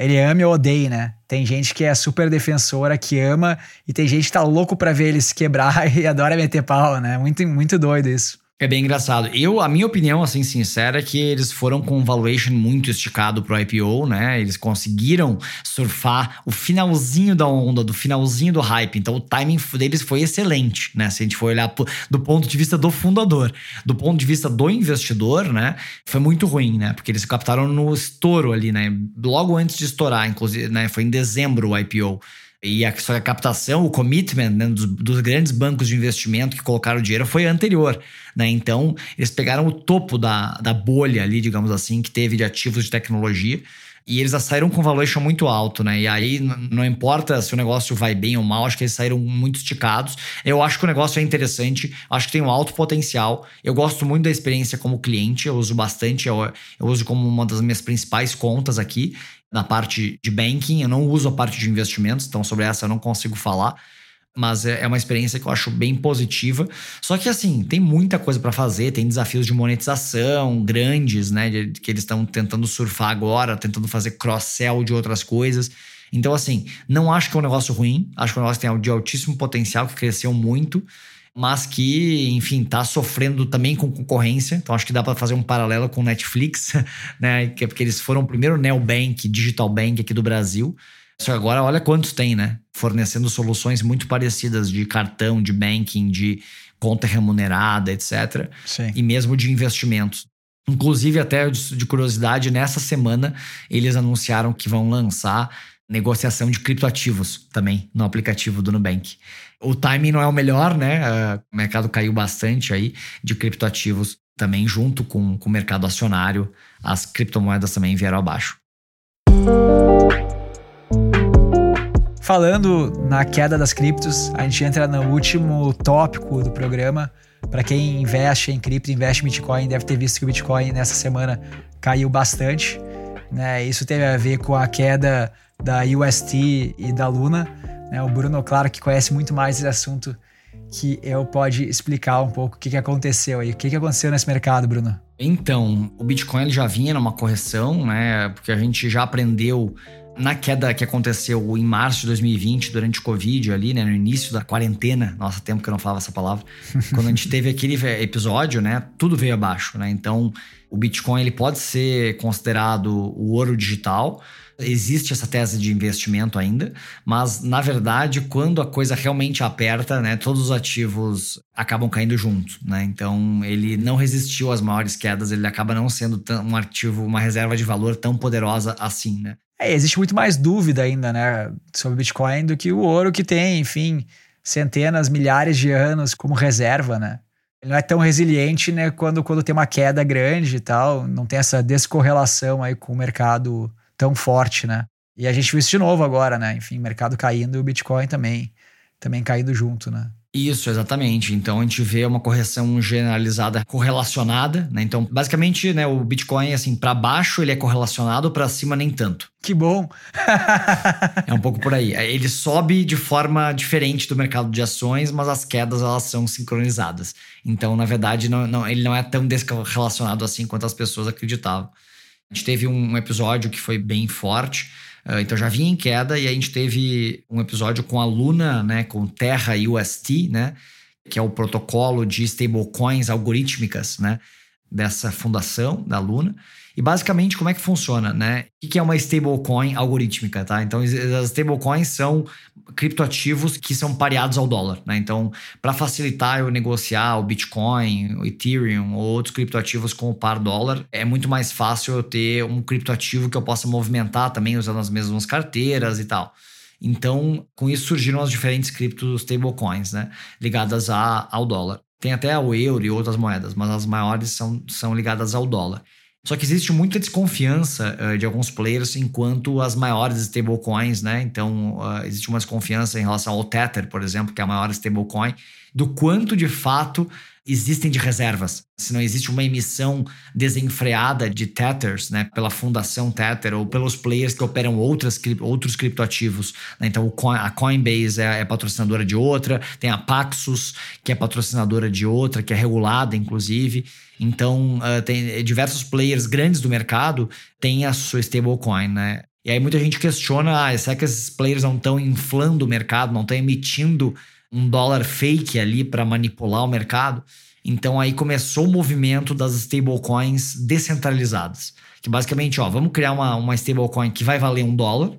ele ama ou odeia, né? Tem gente que é super defensora, que ama, e tem gente que tá louco pra ver eles quebrar [laughs] e adora meter pau, né? Muito, muito doido isso. É bem engraçado. Eu, a minha opinião, assim, sincera, é que eles foram com um valuation muito esticado pro IPO, né? Eles conseguiram surfar o finalzinho da onda, do finalzinho do hype. Então, o timing deles foi excelente, né? Se a gente for olhar do ponto de vista do fundador. Do ponto de vista do investidor, né? Foi muito ruim, né? Porque eles captaram no estouro ali, né? Logo antes de estourar, inclusive, né? Foi em dezembro o IPO. E a, só a captação, o commitment né, dos, dos, grandes bancos de investimento que colocaram dinheiro foi anterior. Né? Então, eles pegaram o topo da, da bolha ali, digamos assim, que teve de ativos de tecnologia. E eles saíram com valuation muito alto, né? E aí não importa se o negócio vai bem ou mal, acho que eles saíram muito esticados. Eu acho que o negócio é interessante, acho que tem um alto potencial. Eu gosto muito da experiência como cliente, eu uso bastante, eu, eu uso como uma das minhas principais contas aqui na parte de banking, eu não uso a parte de investimentos, então sobre essa eu não consigo falar. Mas é, é uma experiência que eu acho bem positiva. Só que, assim, tem muita coisa para fazer, tem desafios de monetização grandes, né? Que eles estão tentando surfar agora, tentando fazer cross-sell de outras coisas. Então, assim, não acho que é um negócio ruim, acho que é um negócio que tem de altíssimo potencial, que cresceu muito mas que, enfim, tá sofrendo também com concorrência. Então acho que dá para fazer um paralelo com o Netflix, [laughs] né? Que é porque eles foram o primeiro neobank, digital bank aqui do Brasil. Só que agora olha quantos tem, né? Fornecendo soluções muito parecidas de cartão, de banking, de conta remunerada, etc. Sim. E mesmo de investimentos. Inclusive, até de curiosidade, nessa semana eles anunciaram que vão lançar negociação de criptoativos também no aplicativo do Nubank. O timing não é o melhor, né? Uh, o mercado caiu bastante aí de criptoativos também junto com, com o mercado acionário. As criptomoedas também vieram abaixo. Falando na queda das criptos, a gente entra no último tópico do programa. Para quem investe em cripto, investe em Bitcoin, deve ter visto que o Bitcoin nessa semana caiu bastante. Né? Isso teve a ver com a queda da UST e da Luna. Né? O Bruno, claro, que conhece muito mais esse assunto que eu pode explicar um pouco o que, que aconteceu aí. O que, que aconteceu nesse mercado, Bruno? Então, o Bitcoin já vinha numa correção, né? Porque a gente já aprendeu na queda que aconteceu em março de 2020, durante o Covid, ali, né, no início da quarentena, nossa, tempo que eu não falava essa palavra, [laughs] quando a gente teve aquele episódio, né, tudo veio abaixo, né? Então, o Bitcoin ele pode ser considerado o ouro digital. Existe essa tese de investimento ainda, mas na verdade, quando a coisa realmente aperta, né, todos os ativos acabam caindo junto, né? Então, ele não resistiu às maiores quedas, ele acaba não sendo um ativo, uma reserva de valor tão poderosa assim, né? É, existe muito mais dúvida ainda, né, sobre o Bitcoin do que o ouro que tem, enfim, centenas, milhares de anos como reserva, né? Ele não é tão resiliente, né, quando, quando tem uma queda grande e tal, não tem essa descorrelação aí com o mercado tão forte, né? E a gente viu isso de novo agora, né? Enfim, mercado caindo e o Bitcoin também, também caindo junto, né? Isso, exatamente. Então a gente vê uma correção generalizada correlacionada, né? Então, basicamente, né, o Bitcoin assim, para baixo ele é correlacionado, para cima nem tanto. Que bom. [laughs] é um pouco por aí. Ele sobe de forma diferente do mercado de ações, mas as quedas elas são sincronizadas. Então, na verdade, não, não, ele não é tão descorrelacionado assim quanto as pessoas acreditavam. A gente teve um episódio que foi bem forte ah, então já vinha em queda e a gente teve um episódio com a Luna, né, com Terra UST, né, que é o protocolo de stablecoins algorítmicas, né, dessa fundação da Luna. E basicamente, como é que funciona, né? O que é uma stablecoin algorítmica, tá? Então, as stablecoins são criptoativos que são pareados ao dólar, né? Então, para facilitar eu negociar o Bitcoin, o Ethereum ou outros criptoativos com o par dólar, é muito mais fácil eu ter um criptoativo que eu possa movimentar também usando as mesmas carteiras e tal. Então, com isso surgiram as diferentes criptos stablecoins, né? Ligadas a, ao dólar. Tem até o euro e outras moedas, mas as maiores são, são ligadas ao dólar. Só que existe muita desconfiança uh, de alguns players enquanto as maiores stablecoins, né? Então, uh, existe uma desconfiança em relação ao Tether, por exemplo, que é a maior stablecoin, do quanto de fato existem de reservas. Se não existe uma emissão desenfreada de Tethers, né, pela fundação Tether ou pelos players que operam outras, outros criptoativos. Né? Então, a Coinbase é, é, patrocinadora de outra, tem a Paxos, que é patrocinadora de outra, que é regulada, inclusive. Então, uh, tem diversos players grandes do mercado têm a sua stablecoin, né? E aí muita gente questiona, ah, será que esses players não estão inflando o mercado, não estão emitindo um dólar fake ali para manipular o mercado? Então aí começou o movimento das stablecoins descentralizadas. Que basicamente, ó, vamos criar uma, uma stablecoin que vai valer um dólar,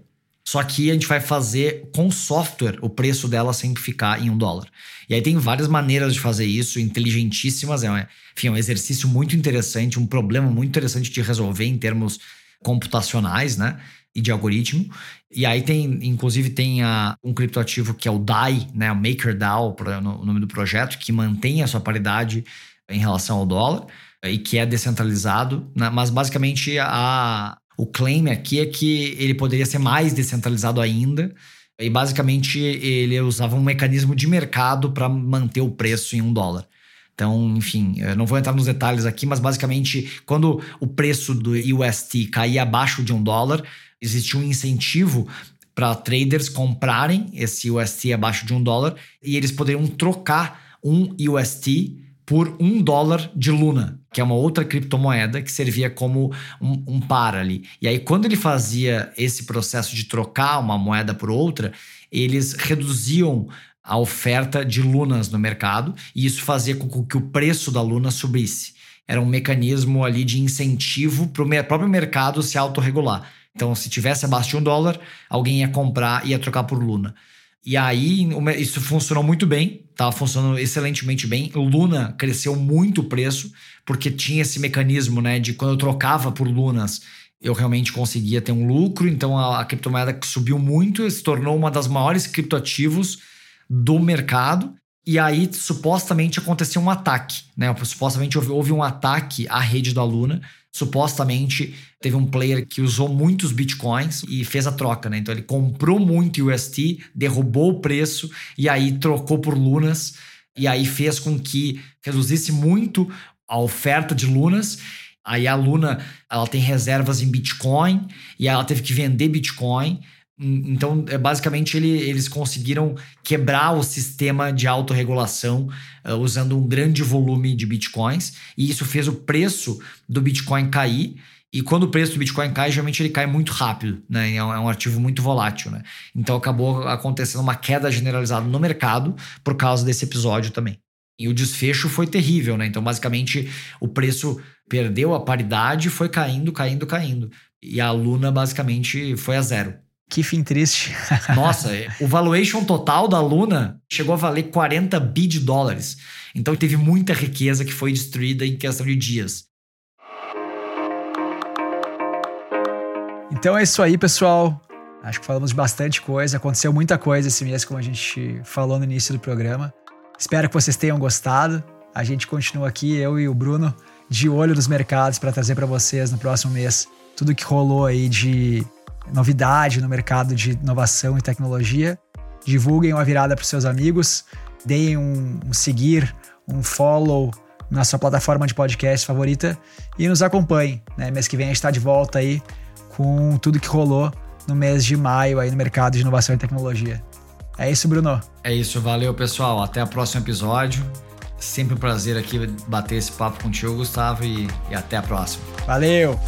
só que a gente vai fazer com software o preço dela sempre ficar em um dólar. E aí tem várias maneiras de fazer isso, inteligentíssimas. É enfim, é um exercício muito interessante, um problema muito interessante de resolver em termos computacionais, né? E de algoritmo. E aí tem, inclusive, tem a, um criptoativo que é o DAI, né? O MakerDAO, o nome do projeto, que mantém a sua paridade em relação ao dólar e que é descentralizado, né? mas basicamente a, o claim aqui é que ele poderia ser mais descentralizado ainda. E basicamente ele usava um mecanismo de mercado para manter o preço em um dólar. Então, enfim, eu não vou entrar nos detalhes aqui, mas basicamente, quando o preço do UST caía abaixo de um dólar, existia um incentivo para traders comprarem esse UST abaixo de um dólar e eles poderiam trocar um UST por um dólar de Luna, que é uma outra criptomoeda que servia como um, um par ali. E aí, quando ele fazia esse processo de trocar uma moeda por outra, eles reduziam a oferta de lunas no mercado e isso fazia com que o preço da luna subisse. Era um mecanismo ali de incentivo para o próprio mercado se autorregular. Então, se tivesse abaixo de um dólar, alguém ia comprar e ia trocar por luna. E aí isso funcionou muito bem, estava funcionando excelentemente bem. Luna cresceu muito o preço, porque tinha esse mecanismo, né, de quando eu trocava por Lunas, eu realmente conseguia ter um lucro. Então a, a criptomoeda subiu muito, se tornou uma das maiores criptoativos do mercado. E aí, supostamente, aconteceu um ataque, né? Supostamente houve, houve um ataque à rede da Luna. Supostamente teve um player que usou muitos bitcoins e fez a troca, né? Então ele comprou muito UST, derrubou o preço e aí trocou por lunas e aí fez com que reduzisse muito a oferta de lunas. Aí a Luna, ela tem reservas em Bitcoin e ela teve que vender Bitcoin. Então, é, basicamente, ele, eles conseguiram quebrar o sistema de autorregulação uh, usando um grande volume de bitcoins, e isso fez o preço do Bitcoin cair. E quando o preço do Bitcoin cai, geralmente ele cai muito rápido, né? É um, é um ativo muito volátil, né? Então acabou acontecendo uma queda generalizada no mercado por causa desse episódio também. E o desfecho foi terrível, né? Então, basicamente, o preço perdeu a paridade, foi caindo, caindo, caindo. E a Luna, basicamente, foi a zero. Que fim triste. [laughs] Nossa, o valuation total da Luna chegou a valer 40 bi de dólares. Então teve muita riqueza que foi destruída em questão de dias. Então é isso aí, pessoal. Acho que falamos bastante coisa. Aconteceu muita coisa esse mês, como a gente falou no início do programa. Espero que vocês tenham gostado. A gente continua aqui, eu e o Bruno, de olho nos mercados para trazer para vocês no próximo mês tudo que rolou aí de novidade no mercado de inovação e tecnologia. Divulguem uma virada para seus amigos, deem um, um seguir, um follow na sua plataforma de podcast favorita e nos acompanhem. Né? Mês que vem a gente está de volta aí com tudo que rolou no mês de maio aí no mercado de inovação e tecnologia. É isso, Bruno. É isso, valeu, pessoal. Até o próximo episódio. Sempre um prazer aqui bater esse papo contigo, Gustavo, e, e até a próxima. Valeu!